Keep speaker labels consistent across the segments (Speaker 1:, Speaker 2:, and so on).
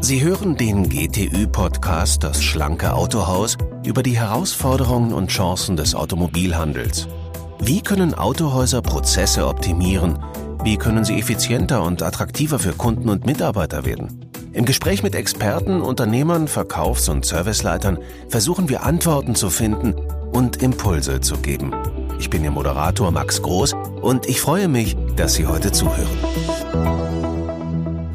Speaker 1: Sie hören den GTÜ-Podcast Das schlanke Autohaus über die Herausforderungen und Chancen des Automobilhandels. Wie können Autohäuser Prozesse optimieren? Wie können sie effizienter und attraktiver für Kunden und Mitarbeiter werden? Im Gespräch mit Experten, Unternehmern, Verkaufs- und Serviceleitern versuchen wir Antworten zu finden und Impulse zu geben. Ich bin Ihr Moderator Max Groß und ich freue mich, dass Sie heute zuhören.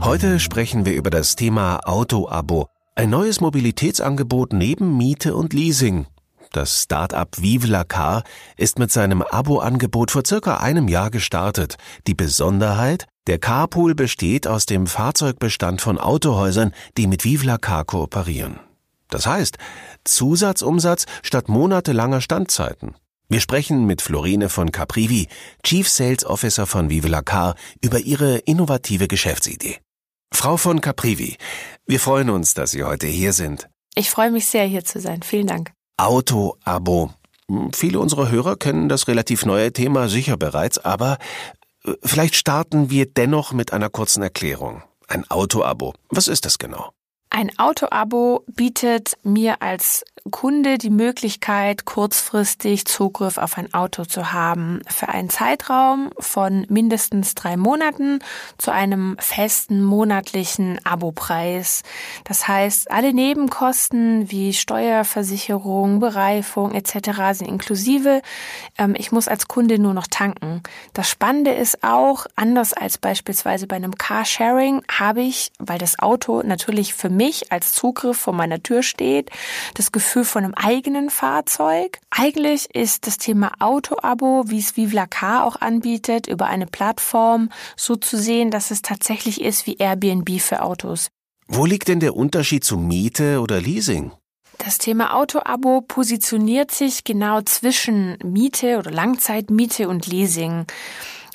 Speaker 1: Heute sprechen wir über das Thema Auto-Abo, ein neues Mobilitätsangebot neben Miete und Leasing. Das Start-up Vive la Car ist mit seinem Abo-Angebot vor circa einem Jahr gestartet. Die Besonderheit? Der Carpool besteht aus dem Fahrzeugbestand von Autohäusern, die mit Vive la Car kooperieren. Das heißt, Zusatzumsatz statt monatelanger Standzeiten. Wir sprechen mit Florine von Caprivi, Chief Sales Officer von Vive la Car, über ihre innovative Geschäftsidee. Frau von Caprivi, wir freuen uns, dass Sie heute hier sind.
Speaker 2: Ich freue mich sehr, hier zu sein. Vielen Dank.
Speaker 1: Auto-Abo. Hm, viele unserer Hörer kennen das relativ neue Thema sicher bereits, aber äh, vielleicht starten wir dennoch mit einer kurzen Erklärung. Ein Auto-Abo. Was ist das genau?
Speaker 2: Ein Auto-Abo bietet mir als Kunde die Möglichkeit, kurzfristig Zugriff auf ein Auto zu haben für einen Zeitraum von mindestens drei Monaten zu einem festen monatlichen Abopreis. Das heißt, alle Nebenkosten wie Steuerversicherung, Bereifung etc. sind inklusive. Ähm, ich muss als Kunde nur noch tanken. Das Spannende ist auch, anders als beispielsweise bei einem Carsharing, habe ich, weil das Auto natürlich für mich als Zugriff vor meiner Tür steht, das Gefühl, Gefühl von einem eigenen Fahrzeug. Eigentlich ist das Thema Auto-Abo, wie es Vivla Car auch anbietet, über eine Plattform so zu sehen, dass es tatsächlich ist wie Airbnb für Autos.
Speaker 1: Wo liegt denn der Unterschied zu Miete oder Leasing?
Speaker 2: Das Thema Auto-Abo positioniert sich genau zwischen Miete oder Langzeitmiete und Leasing.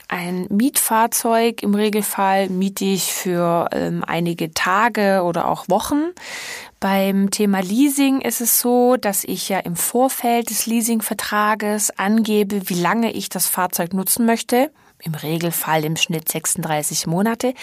Speaker 2: Ein Mietfahrzeug im Regelfall miete ich für ähm, einige Tage oder auch Wochen. Beim Thema Leasing ist es so, dass ich ja im Vorfeld des Leasingvertrages angebe, wie lange ich das Fahrzeug nutzen möchte im Regelfall im Schnitt 36 Monate.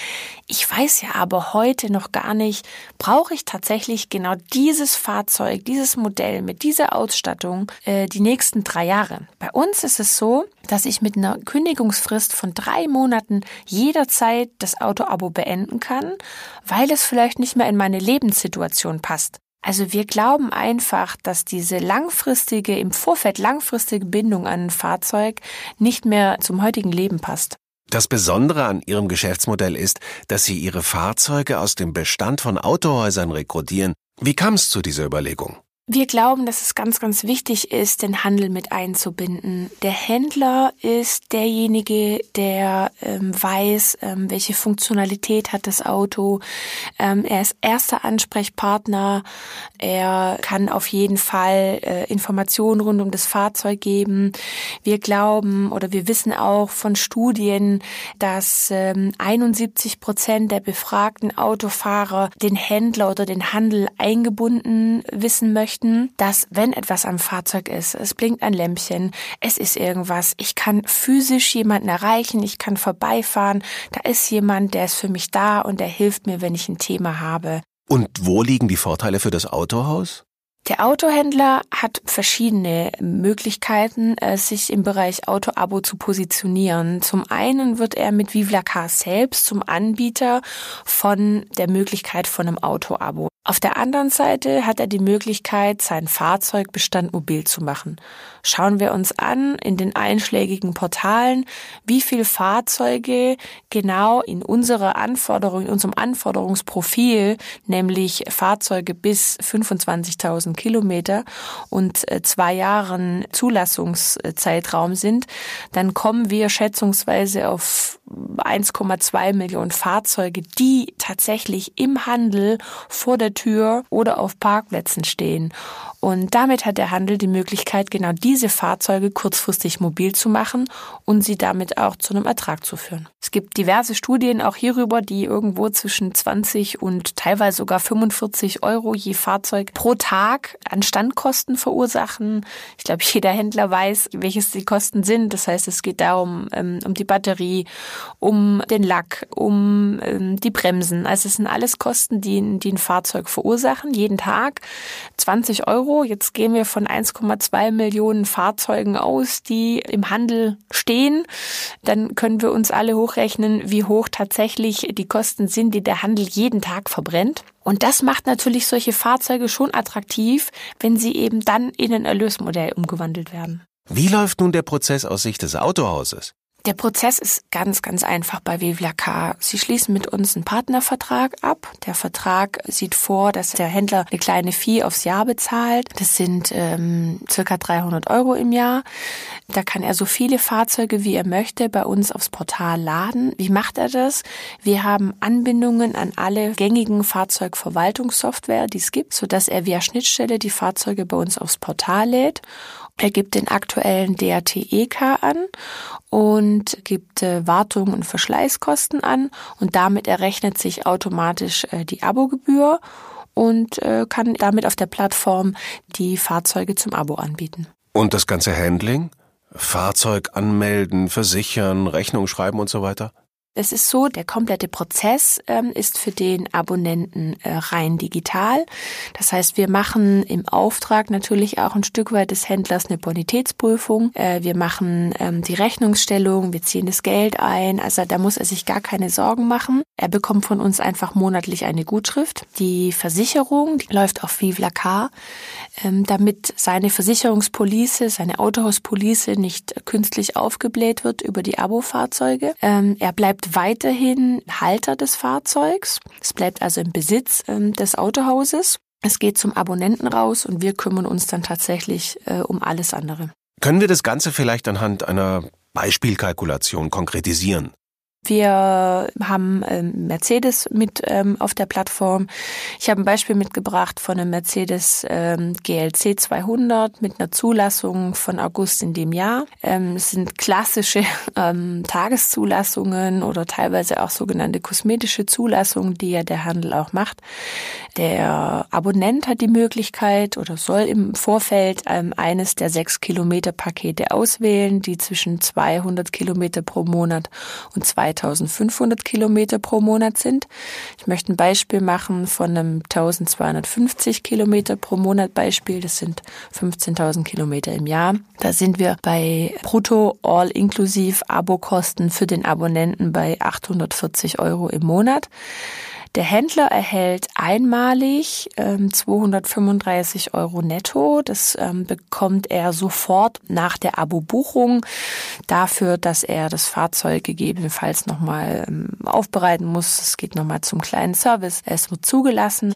Speaker 2: Ich weiß ja aber heute noch gar nicht, brauche ich tatsächlich genau dieses Fahrzeug, dieses Modell mit dieser Ausstattung äh, die nächsten drei Jahre. Bei uns ist es so, dass ich mit einer Kündigungsfrist von drei Monaten jederzeit das Autoabo beenden kann, weil es vielleicht nicht mehr in meine Lebenssituation passt. Also wir glauben einfach, dass diese langfristige, im Vorfeld langfristige Bindung an ein Fahrzeug nicht mehr zum heutigen Leben passt.
Speaker 1: Das Besondere an Ihrem Geschäftsmodell ist, dass Sie Ihre Fahrzeuge aus dem Bestand von Autohäusern rekrutieren. Wie kam es zu dieser Überlegung?
Speaker 2: Wir glauben, dass es ganz, ganz wichtig ist, den Handel mit einzubinden. Der Händler ist derjenige, der ähm, weiß, ähm, welche Funktionalität hat das Auto. Ähm, er ist erster Ansprechpartner. Er kann auf jeden Fall äh, Informationen rund um das Fahrzeug geben. Wir glauben oder wir wissen auch von Studien, dass ähm, 71 Prozent der befragten Autofahrer den Händler oder den Handel eingebunden wissen möchten möchten, dass wenn etwas am Fahrzeug ist, es blinkt ein Lämpchen, es ist irgendwas, ich kann physisch jemanden erreichen, ich kann vorbeifahren, da ist jemand, der ist für mich da und der hilft mir, wenn ich ein Thema habe.
Speaker 1: Und wo liegen die Vorteile für das Autohaus?
Speaker 2: Der Autohändler hat verschiedene Möglichkeiten, äh, sich im Bereich Autoabo zu positionieren. Zum einen wird er mit Vivlacar selbst zum Anbieter von der Möglichkeit von einem Autoabo. Auf der anderen Seite hat er die Möglichkeit, seinen Fahrzeugbestand mobil zu machen. Schauen wir uns an in den einschlägigen Portalen, wie viele Fahrzeuge genau in unserer Anforderung, in unserem Anforderungsprofil, nämlich Fahrzeuge bis 25.000 Kilometer und äh, zwei Jahren Zulassungszeitraum sind, dann kommen wir schätzungsweise auf 1,2 Millionen Fahrzeuge, die tatsächlich im Handel vor der Tür oder auf Parkplätzen stehen. Und damit hat der Handel die Möglichkeit, genau diese Fahrzeuge kurzfristig mobil zu machen und sie damit auch zu einem Ertrag zu führen. Es gibt diverse Studien auch hierüber, die irgendwo zwischen 20 und teilweise sogar 45 Euro je Fahrzeug pro Tag an Standkosten verursachen. Ich glaube, jeder Händler weiß, welches die Kosten sind. Das heißt, es geht darum, ähm, um die Batterie, um den Lack, um ähm, die Bremsen. Also es sind alles Kosten, die, die ein Fahrzeug verursachen, jeden Tag. 20 Euro Euro. Jetzt gehen wir von 1,2 Millionen Fahrzeugen aus, die im Handel stehen. Dann können wir uns alle hochrechnen, wie hoch tatsächlich die Kosten sind, die der Handel jeden Tag verbrennt. Und das macht natürlich solche Fahrzeuge schon attraktiv, wenn sie eben dann in ein Erlösmodell umgewandelt werden.
Speaker 1: Wie läuft nun der Prozess aus Sicht des Autohauses?
Speaker 2: Der Prozess ist ganz, ganz einfach bei Car. Sie schließen mit uns einen Partnervertrag ab. Der Vertrag sieht vor, dass der Händler eine kleine Fee aufs Jahr bezahlt. Das sind ähm, circa 300 Euro im Jahr. Da kann er so viele Fahrzeuge, wie er möchte, bei uns aufs Portal laden. Wie macht er das? Wir haben Anbindungen an alle gängigen Fahrzeugverwaltungssoftware, die es gibt, sodass er via Schnittstelle die Fahrzeuge bei uns aufs Portal lädt. Er gibt den aktuellen DATEK an und gibt äh, Wartung und Verschleißkosten an und damit errechnet sich automatisch äh, die Abogebühr und äh, kann damit auf der Plattform die Fahrzeuge zum Abo anbieten.
Speaker 1: Und das ganze Handling? Fahrzeug anmelden, versichern, Rechnung schreiben und so weiter?
Speaker 2: Es ist so, der komplette Prozess ähm, ist für den Abonnenten äh, rein digital. Das heißt, wir machen im Auftrag natürlich auch ein Stück weit des Händlers eine Bonitätsprüfung. Äh, wir machen ähm, die Rechnungsstellung, wir ziehen das Geld ein. Also da muss er sich gar keine Sorgen machen. Er bekommt von uns einfach monatlich eine Gutschrift. Die Versicherung, die läuft auf Vivla Car, ähm, damit seine Versicherungspolice, seine Autohauspolice nicht künstlich aufgebläht wird über die Abo-Fahrzeuge. Ähm, er bleibt weiterhin Halter des Fahrzeugs. Es bleibt also im Besitz ähm, des Autohauses. Es geht zum Abonnenten raus und wir kümmern uns dann tatsächlich äh, um alles andere.
Speaker 1: Können wir das Ganze vielleicht anhand einer Beispielkalkulation konkretisieren?
Speaker 2: Wir haben ähm, Mercedes mit ähm, auf der Plattform. Ich habe ein Beispiel mitgebracht von einem Mercedes ähm, GLC 200 mit einer Zulassung von August in dem Jahr. Es sind klassische Tageszulassungen oder teilweise auch sogenannte kosmetische Zulassungen, die ja der Handel auch macht. Der Abonnent hat die Möglichkeit oder soll im Vorfeld eines der sechs Kilometer Pakete auswählen, die zwischen 200 Kilometer pro Monat und 2500 Kilometer pro Monat sind. Ich möchte ein Beispiel machen von einem 1250 Kilometer pro Monat Beispiel. Das sind 15.000 Kilometer im Jahr. Da sind wir bei brutto all inklusiv Abokosten für den Abonnenten bei 840 Euro im Monat. Der Händler erhält einmalig ähm, 235 Euro netto. Das ähm, bekommt er sofort nach der Abo-Buchung dafür, dass er das Fahrzeug gegebenenfalls nochmal ähm, aufbereiten muss. Es geht nochmal zum kleinen Service. Es wird zugelassen.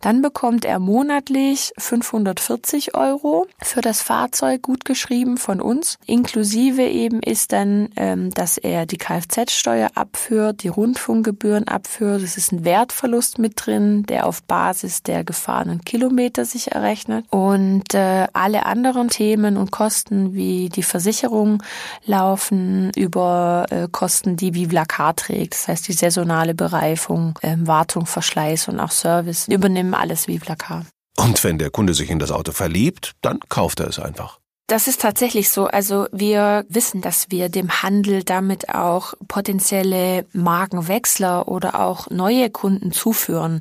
Speaker 2: Dann bekommt er monatlich 540 Euro für das Fahrzeug gut geschrieben von uns. Inklusive eben ist dann, ähm, dass er die Kfz-Steuer abführt, die Rundfunkgebühren abführt. Es ist ein Wertverlust mit drin, der auf Basis der gefahrenen Kilometer sich errechnet. Und äh, alle anderen Themen und Kosten wie die Versicherung laufen über äh, Kosten, die Vivlacar trägt. Das heißt die saisonale Bereifung, äh, Wartung, Verschleiß und auch Service übernimmt übernehmen alles wie Car.
Speaker 1: Und wenn der Kunde sich in das Auto verliebt, dann kauft er es einfach.
Speaker 2: Das ist tatsächlich so. Also wir wissen, dass wir dem Handel damit auch potenzielle Markenwechsler oder auch neue Kunden zuführen.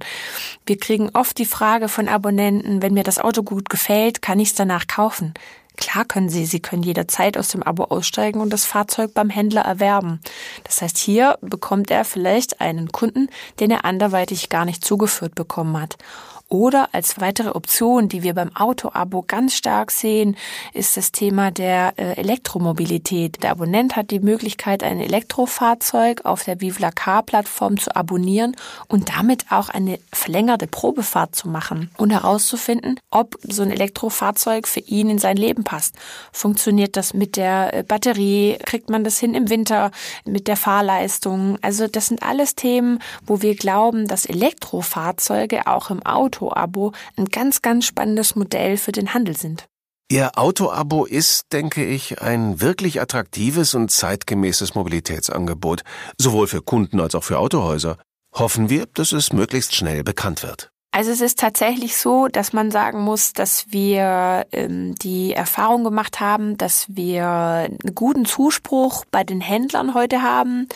Speaker 2: Wir kriegen oft die Frage von Abonnenten, wenn mir das Auto gut gefällt, kann ich es danach kaufen? Klar können Sie, Sie können jederzeit aus dem Abo aussteigen und das Fahrzeug beim Händler erwerben. Das heißt, hier bekommt er vielleicht einen Kunden, den er anderweitig gar nicht zugeführt bekommen hat. Oder als weitere Option, die wir beim Auto-Abo ganz stark sehen, ist das Thema der äh, Elektromobilität. Der Abonnent hat die Möglichkeit, ein Elektrofahrzeug auf der Vivla Car-Plattform zu abonnieren und damit auch eine verlängerte Probefahrt zu machen und herauszufinden, ob so ein Elektrofahrzeug für ihn in sein Leben passt. Funktioniert das mit der äh, Batterie? Kriegt man das hin im Winter mit der Fahrleistung? Also das sind alles Themen, wo wir glauben, dass Elektrofahrzeuge auch im Auto-Abo ein ganz, ganz spannendes Modell für den Handel sind.
Speaker 1: Ihr Auto-Abo ist, denke ich, ein wirklich attraktives und zeitgemäßes Mobilitätsangebot, sowohl für Kunden als auch für Autohäuser. Hoffen wir, dass es möglichst schnell bekannt wird.
Speaker 2: Also es ist tatsächlich so, dass man sagen muss, dass wir ähm, die Erfahrung gemacht haben, dass wir einen guten Zuspruch bei den Händlern heute haben.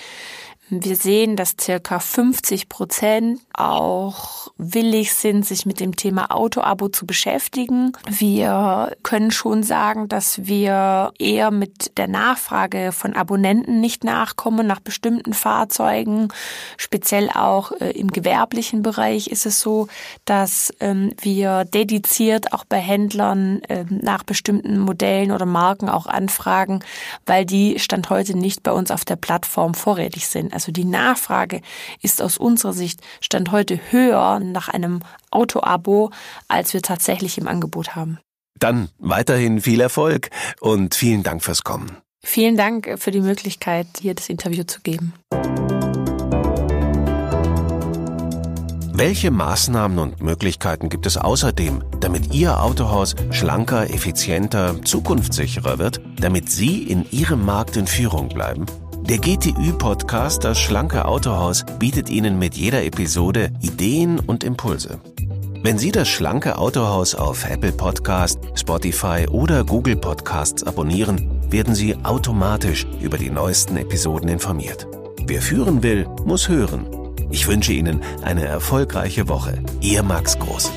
Speaker 2: Wir sehen, dass circa 50 Prozent auch willig sind, sich mit dem Thema Autoabo zu beschäftigen. Wir können schon sagen, dass wir eher mit der Nachfrage von Abonnenten nicht nachkommen nach bestimmten Fahrzeugen. Speziell auch äh, im gewerblichen Bereich ist es so, dass ähm, wir dediziert auch bei Händlern äh, nach bestimmten Modellen oder Marken auch anfragen, weil die Stand heute nicht bei uns auf der Plattform vorrätig sind. Also die Nachfrage ist aus unserer Sicht Stand heute höher nach einem Auto-Abo, als wir tatsächlich im Angebot haben.
Speaker 1: Dann weiterhin viel Erfolg und vielen Dank fürs Kommen.
Speaker 2: Vielen Dank für die Möglichkeit, hier das Interview zu geben.
Speaker 1: Welche Maßnahmen und Möglichkeiten gibt es außerdem, damit Ihr Autohaus schlanker, effizienter, zukunftssicherer wird, damit Sie in Ihrem Markt in Führung bleiben? Der GTÜ-Podcast Das schlanke Autohaus bietet Ihnen mit jeder Episode Ideen und Impulse. Wenn Sie das schlanke Autohaus auf Apple Podcast, Spotify oder Google Podcasts abonnieren, werden Sie automatisch über die neuesten Episoden informiert. Wer führen will, muss hören. Ich wünsche Ihnen eine erfolgreiche Woche. Ihr Max Groß.